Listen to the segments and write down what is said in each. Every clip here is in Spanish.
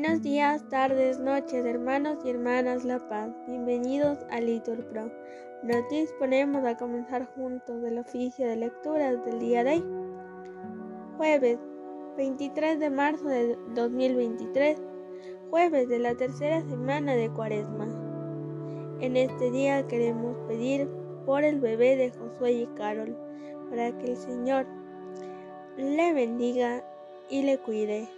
Buenos días, tardes, noches, hermanos y hermanas La Paz. Bienvenidos a Litur Pro. Nos disponemos a comenzar juntos el oficio de lecturas del día de hoy. Jueves 23 de marzo de 2023. Jueves de la tercera semana de Cuaresma. En este día queremos pedir por el bebé de Josué y Carol, para que el Señor le bendiga y le cuide.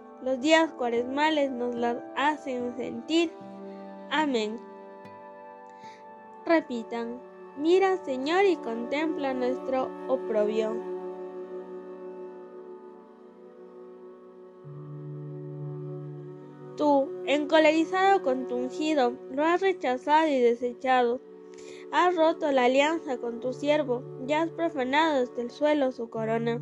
Los días cuaresmales nos las hacen sentir. Amén. Repitan, mira Señor y contempla nuestro oprobio. Tú, encolerizado con tu ungido, lo has rechazado y desechado. Has roto la alianza con tu siervo, ya has profanado hasta el suelo su corona.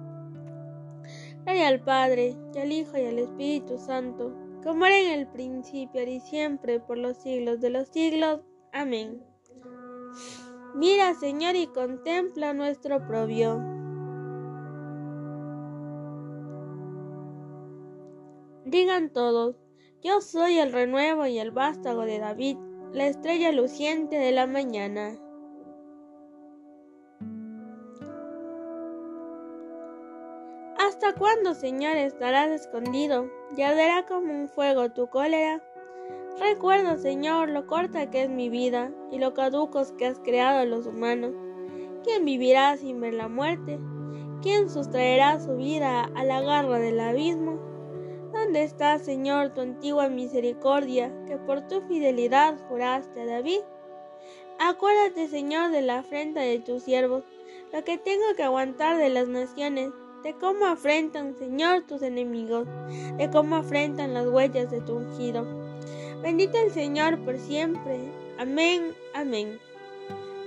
Gloria al Padre, y al Hijo, y al Espíritu Santo, como era en el principio, y siempre, por los siglos de los siglos. Amén. Mira, Señor, y contempla nuestro propio. Digan todos, yo soy el renuevo y el vástago de David, la estrella luciente de la mañana. ¿Hasta cuándo, Señor, estarás escondido? ¿Y arderá como un fuego tu cólera? Recuerdo, Señor, lo corta que es mi vida y lo caducos que has creado los humanos. ¿Quién vivirá sin ver la muerte? ¿Quién sustraerá su vida a la garra del abismo? ¿Dónde está, Señor, tu antigua misericordia que por tu fidelidad juraste a David? Acuérdate, Señor, de la afrenta de tus siervos, lo que tengo que aguantar de las naciones de cómo afrentan, Señor, tus enemigos, de cómo afrentan las huellas de tu ungido. Bendito el Señor por siempre. Amén, amén.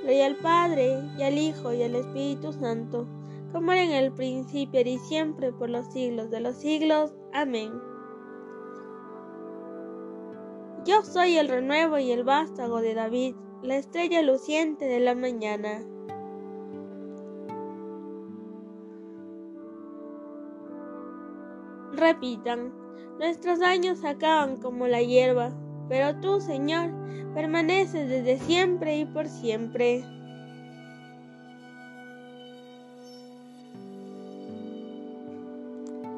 Gloria al Padre, y al Hijo, y al Espíritu Santo, como era en el principio y siempre por los siglos de los siglos. Amén. Yo soy el renuevo y el vástago de David, la estrella luciente de la mañana. Repitan, nuestros años acaban como la hierba, pero tú, Señor, permaneces desde siempre y por siempre.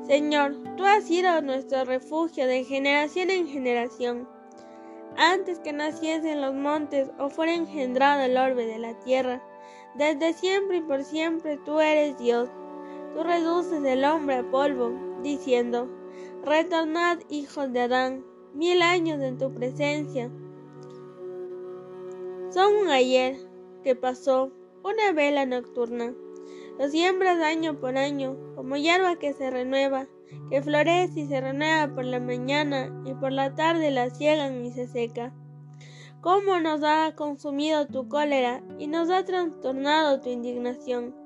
Señor, tú has sido nuestro refugio de generación en generación. Antes que naciesen los montes o fuera engendrado el orbe de la tierra, desde siempre y por siempre tú eres Dios. Tú reduces el hombre a polvo diciendo, Retornad, hijos de Adán, mil años en tu presencia. Son un ayer que pasó, una vela nocturna. Lo siembras año por año, como hierba que se renueva, que florece y se renueva por la mañana y por la tarde la ciegan y se seca. Cómo nos ha consumido tu cólera y nos ha trastornado tu indignación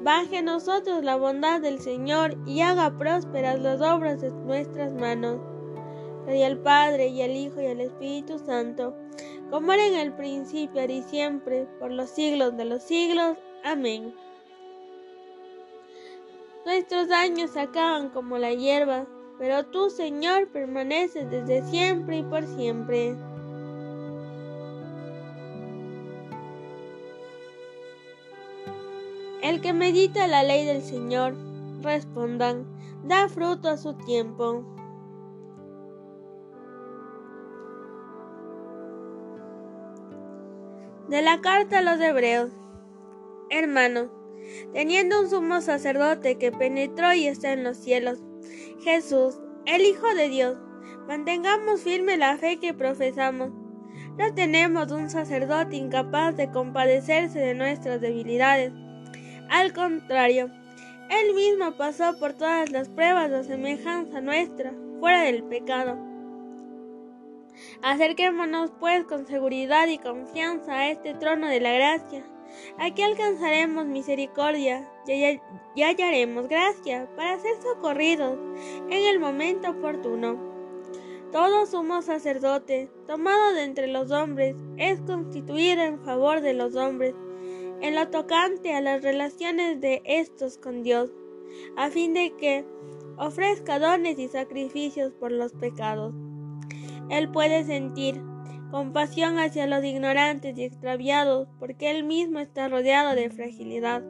Baje nosotros la bondad del Señor y haga prósperas las obras de nuestras manos. Y al Padre y al Hijo y al Espíritu Santo, como era en el principio, ahora y siempre, por los siglos de los siglos. Amén. Nuestros años acaban como la hierba, pero tú, Señor, permaneces desde siempre y por siempre. Que medita la ley del Señor, respondan, da fruto a su tiempo. De la carta a los hebreos. Hermanos, teniendo un sumo sacerdote que penetró y está en los cielos, Jesús, el Hijo de Dios, mantengamos firme la fe que profesamos. No tenemos un sacerdote incapaz de compadecerse de nuestras debilidades. Al contrario, Él mismo pasó por todas las pruebas de semejanza nuestra, fuera del pecado. Acerquémonos pues con seguridad y confianza a este trono de la gracia Aquí alcanzaremos misericordia y hallaremos gracia para ser socorridos en el momento oportuno. Todo sumo sacerdote, tomado de entre los hombres, es constituido en favor de los hombres, en lo tocante a las relaciones de estos con Dios, a fin de que ofrezca dones y sacrificios por los pecados. Él puede sentir compasión hacia los ignorantes y extraviados, porque él mismo está rodeado de fragilidad.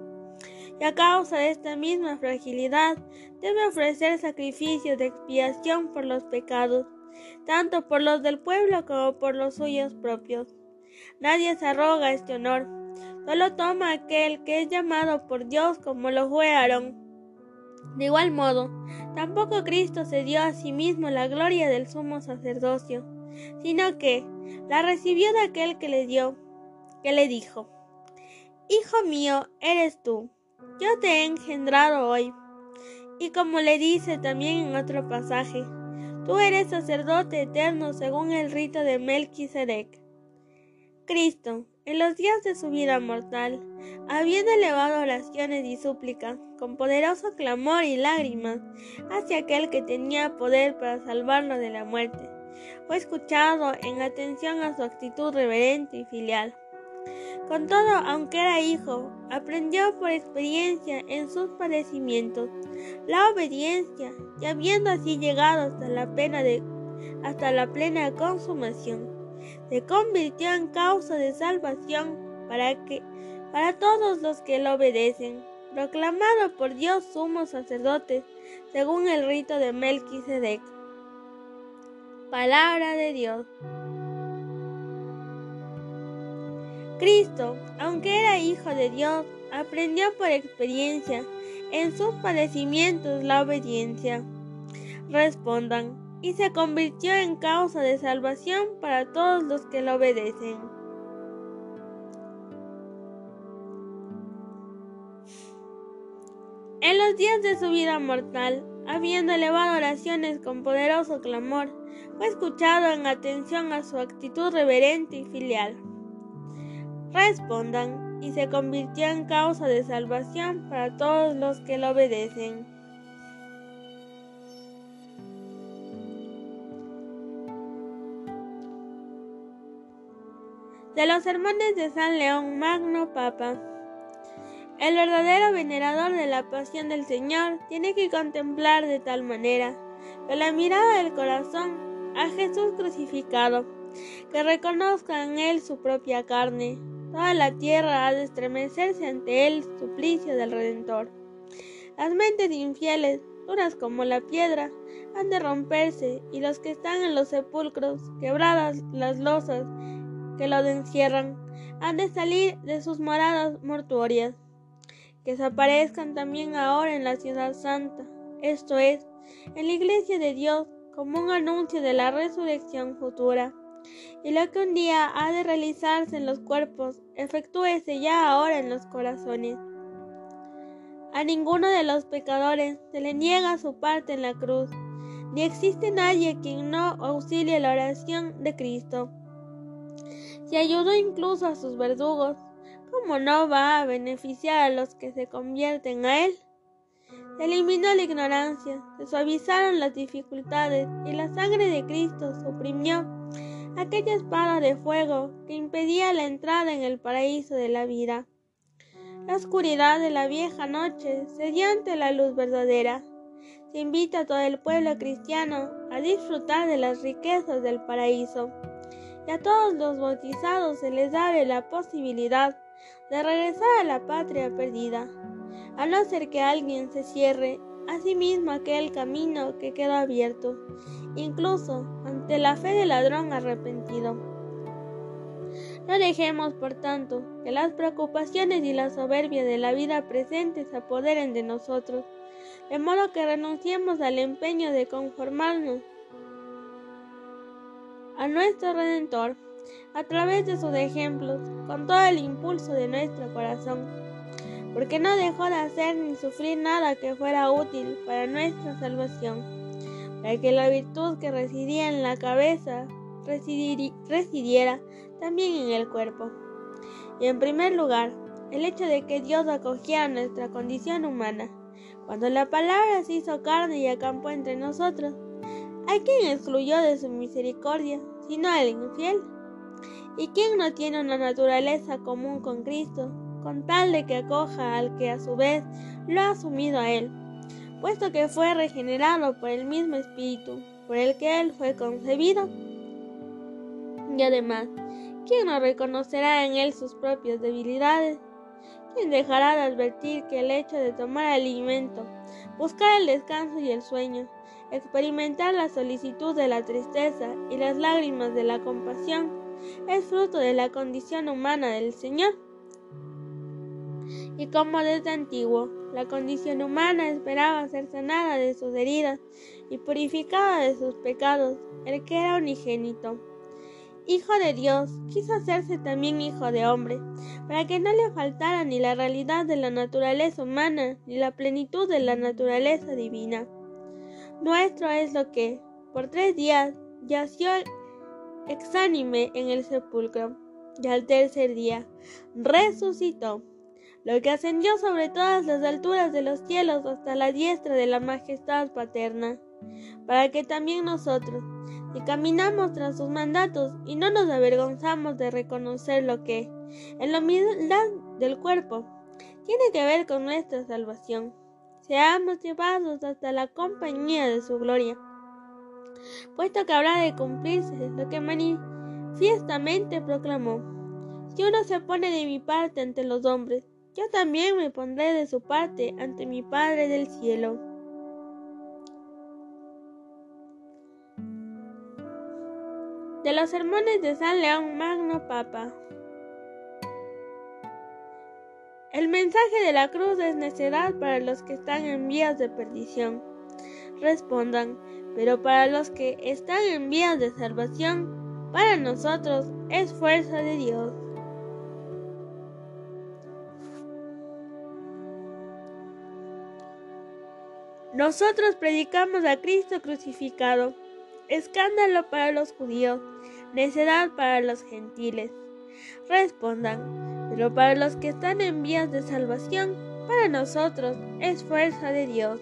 Y a causa de esta misma fragilidad, debe ofrecer sacrificios de expiación por los pecados, tanto por los del pueblo como por los suyos propios. Nadie se arroga este honor, solo toma aquel que es llamado por Dios como lo fue Aarón. De igual modo, tampoco Cristo se dio a sí mismo la gloria del sumo sacerdocio, sino que, la recibió de aquel que le dio, que le dijo, Hijo mío, eres tú, yo te he engendrado hoy. Y como le dice también en otro pasaje, tú eres sacerdote eterno según el rito de Melquisedec. Cristo, en los días de su vida mortal, habiendo elevado oraciones y súplicas con poderoso clamor y lágrimas hacia aquel que tenía poder para salvarlo de la muerte, fue escuchado en atención a su actitud reverente y filial. Con todo, aunque era hijo, aprendió por experiencia en sus padecimientos la obediencia y habiendo así llegado hasta la hasta la plena consumación, se convirtió en causa de salvación para que para todos los que lo obedecen, proclamado por Dios sumo sacerdote según el rito de Melquisedec. Palabra de Dios. Cristo, aunque era hijo de Dios, aprendió por experiencia en sus padecimientos la obediencia. Respondan, y se convirtió en causa de salvación para todos los que lo obedecen. En los días de su vida mortal, habiendo elevado oraciones con poderoso clamor, fue escuchado en atención a su actitud reverente y filial. Respondan, y se convirtió en causa de salvación para todos los que lo obedecen. De los sermones de San León Magno Papa. El verdadero venerador de la pasión del Señor tiene que contemplar de tal manera, con la mirada del corazón, a Jesús crucificado, que reconozca en él su propia carne. Toda la tierra ha de estremecerse ante el suplicio del Redentor. Las mentes infieles, duras como la piedra, han de romperse, y los que están en los sepulcros, quebradas las losas que los encierran, han de salir de sus moradas mortuorias. Que desaparezcan también ahora en la ciudad santa, esto es, en la iglesia de Dios, como un anuncio de la resurrección futura. Y lo que un día ha de realizarse en los cuerpos, efectúese ya ahora en los corazones. A ninguno de los pecadores se le niega su parte en la cruz, ni existe nadie quien no auxilie la oración de Cristo. Si ayudó incluso a sus verdugos, ¿cómo no va a beneficiar a los que se convierten a Él? Se eliminó la ignorancia, se suavizaron las dificultades y la sangre de Cristo suprimió aquella espada de fuego que impedía la entrada en el paraíso de la vida. La oscuridad de la vieja noche cedió ante la luz verdadera. Se invita a todo el pueblo cristiano a disfrutar de las riquezas del paraíso. Y a todos los bautizados se les abre la posibilidad de regresar a la patria perdida, a no ser que alguien se cierre a sí mismo aquel camino que quedó abierto, incluso ante la fe del ladrón arrepentido. No dejemos, por tanto, que las preocupaciones y la soberbia de la vida presente se apoderen de nosotros, de modo que renunciemos al empeño de conformarnos a nuestro Redentor a través de sus ejemplos, con todo el impulso de nuestro corazón, porque no dejó de hacer ni sufrir nada que fuera útil para nuestra salvación, para que la virtud que residía en la cabeza residiera también en el cuerpo. Y en primer lugar, el hecho de que Dios acogía nuestra condición humana, cuando la palabra se hizo carne y acampó entre nosotros, ¿A quién excluyó de su misericordia, sino al infiel? ¿Y quién no tiene una naturaleza común con Cristo, con tal de que acoja al que a su vez lo ha asumido a él, puesto que fue regenerado por el mismo Espíritu, por el que él fue concebido? Y además, ¿quién no reconocerá en él sus propias debilidades? ¿Quién dejará de advertir que el hecho de tomar alimento, buscar el descanso y el sueño, Experimentar la solicitud de la tristeza y las lágrimas de la compasión es fruto de la condición humana del Señor. Y como desde antiguo, la condición humana esperaba ser sanada de sus heridas y purificada de sus pecados, el que era unigénito. Hijo de Dios, quiso hacerse también hijo de hombre, para que no le faltara ni la realidad de la naturaleza humana, ni la plenitud de la naturaleza divina. Nuestro es lo que, por tres días, yació exánime en el sepulcro, y al tercer día resucitó, lo que ascendió sobre todas las alturas de los cielos hasta la diestra de la majestad paterna, para que también nosotros, si caminamos tras sus mandatos y no nos avergonzamos de reconocer lo que, en la humildad del cuerpo, tiene que ver con nuestra salvación seamos llevados hasta la compañía de su gloria, puesto que habrá de cumplirse lo que manifiestamente proclamó. Si uno se pone de mi parte ante los hombres, yo también me pondré de su parte ante mi Padre del cielo. De los sermones de San León Magno Papa. El mensaje de la cruz es necedad para los que están en vías de perdición. Respondan, pero para los que están en vías de salvación, para nosotros es fuerza de Dios. Nosotros predicamos a Cristo crucificado, escándalo para los judíos, necedad para los gentiles. Respondan, pero para los que están en vías de salvación, para nosotros es fuerza de Dios.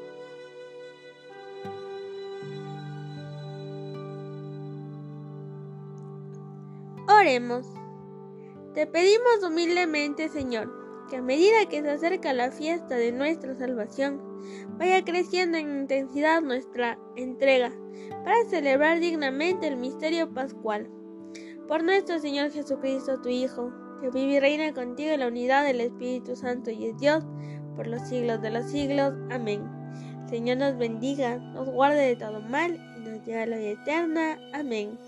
Oremos. Te pedimos humildemente, Señor, que a medida que se acerca la fiesta de nuestra salvación, vaya creciendo en intensidad nuestra entrega para celebrar dignamente el misterio pascual Por nuestro Señor Jesucristo, tu Hijo, que vive y reina contigo en la unidad del Espíritu Santo y es Dios, por los siglos de los siglos. Amén. Señor nos bendiga, nos guarde de todo mal y nos lleve a la vida eterna. Amén.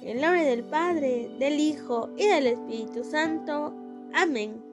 En el nombre del Padre, del Hijo y del Espíritu Santo. Amén.